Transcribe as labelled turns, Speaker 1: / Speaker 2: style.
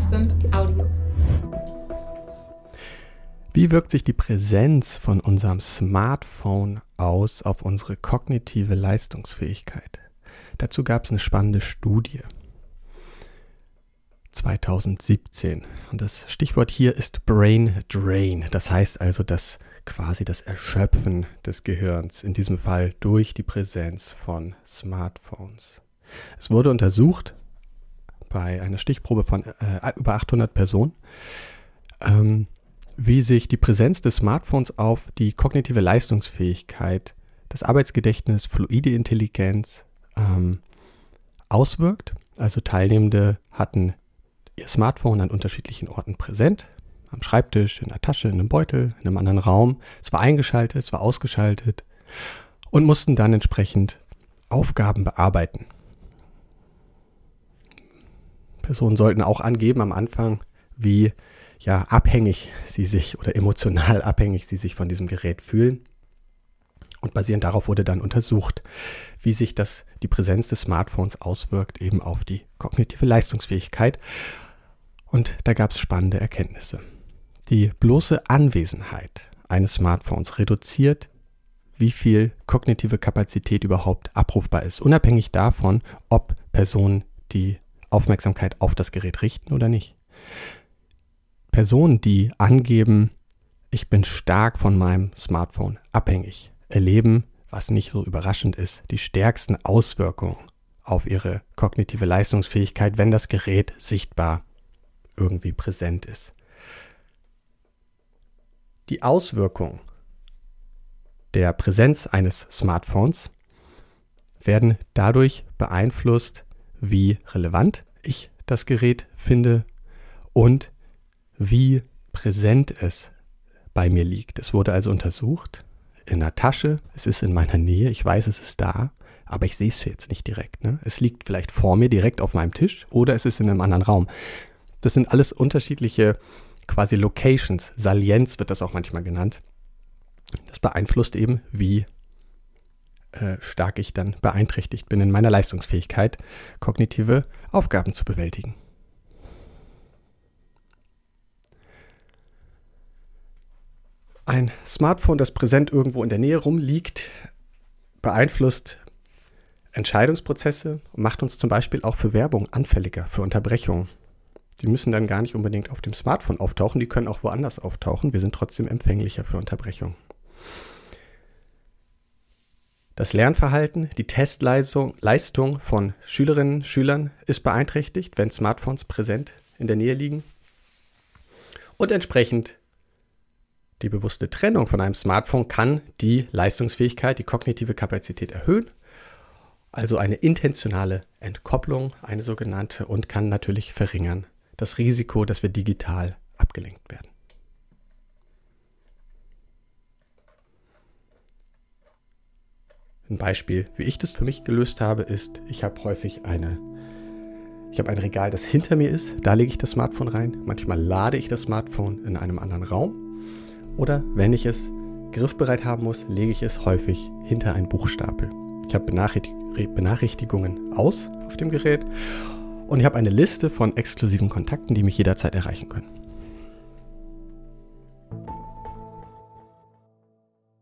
Speaker 1: Absent Audio.
Speaker 2: Wie wirkt sich die Präsenz von unserem Smartphone aus auf unsere kognitive Leistungsfähigkeit? Dazu gab es eine spannende Studie. 2017. Und das Stichwort hier ist Brain Drain. Das heißt also, dass quasi das Erschöpfen des Gehirns, in diesem Fall durch die Präsenz von Smartphones. Es wurde untersucht bei einer Stichprobe von äh, über 800 Personen, ähm, wie sich die Präsenz des Smartphones auf die kognitive Leistungsfähigkeit, das Arbeitsgedächtnis, fluide Intelligenz ähm, auswirkt. Also Teilnehmende hatten ihr Smartphone an unterschiedlichen Orten präsent, am Schreibtisch, in der Tasche, in einem Beutel, in einem anderen Raum. Es war eingeschaltet, es war ausgeschaltet und mussten dann entsprechend Aufgaben bearbeiten. Personen sollten auch angeben am Anfang, wie ja abhängig sie sich oder emotional abhängig sie sich von diesem Gerät fühlen. Und basierend darauf wurde dann untersucht, wie sich das, die Präsenz des Smartphones auswirkt eben auf die kognitive Leistungsfähigkeit. Und da gab es spannende Erkenntnisse. Die bloße Anwesenheit eines Smartphones reduziert, wie viel kognitive Kapazität überhaupt abrufbar ist, unabhängig davon, ob Personen die Aufmerksamkeit auf das Gerät richten oder nicht. Personen, die angeben, ich bin stark von meinem Smartphone abhängig, erleben, was nicht so überraschend ist, die stärksten Auswirkungen auf ihre kognitive Leistungsfähigkeit, wenn das Gerät sichtbar irgendwie präsent ist. Die Auswirkungen der Präsenz eines Smartphones werden dadurch beeinflusst, wie relevant ich das Gerät finde und wie präsent es bei mir liegt. Es wurde also untersucht in der Tasche, es ist in meiner Nähe, ich weiß, es ist da, aber ich sehe es jetzt nicht direkt. Ne? Es liegt vielleicht vor mir direkt auf meinem Tisch oder es ist in einem anderen Raum. Das sind alles unterschiedliche quasi Locations. Salienz wird das auch manchmal genannt. Das beeinflusst eben, wie äh, stark ich dann beeinträchtigt bin in meiner Leistungsfähigkeit, kognitive Aufgaben zu bewältigen. Ein Smartphone, das präsent irgendwo in der Nähe rumliegt, beeinflusst Entscheidungsprozesse und macht uns zum Beispiel auch für Werbung anfälliger, für Unterbrechungen. Die müssen dann gar nicht unbedingt auf dem Smartphone auftauchen, die können auch woanders auftauchen. Wir sind trotzdem empfänglicher für Unterbrechungen. Das Lernverhalten, die Testleistung Leistung von Schülerinnen und Schülern ist beeinträchtigt, wenn Smartphones präsent in der Nähe liegen. Und entsprechend die bewusste Trennung von einem Smartphone kann die Leistungsfähigkeit, die kognitive Kapazität erhöhen. Also eine intentionale Entkopplung, eine sogenannte, und kann natürlich verringern das Risiko, dass wir digital abgelenkt werden. Ein Beispiel, wie ich das für mich gelöst habe, ist, ich habe häufig eine, ich habe ein Regal, das hinter mir ist, da lege ich das Smartphone rein. Manchmal lade ich das Smartphone in einem anderen Raum. Oder wenn ich es griffbereit haben muss, lege ich es häufig hinter einen Buchstapel. Ich habe Benachrichtigungen aus auf dem Gerät und ich habe eine Liste von exklusiven Kontakten, die mich jederzeit erreichen können.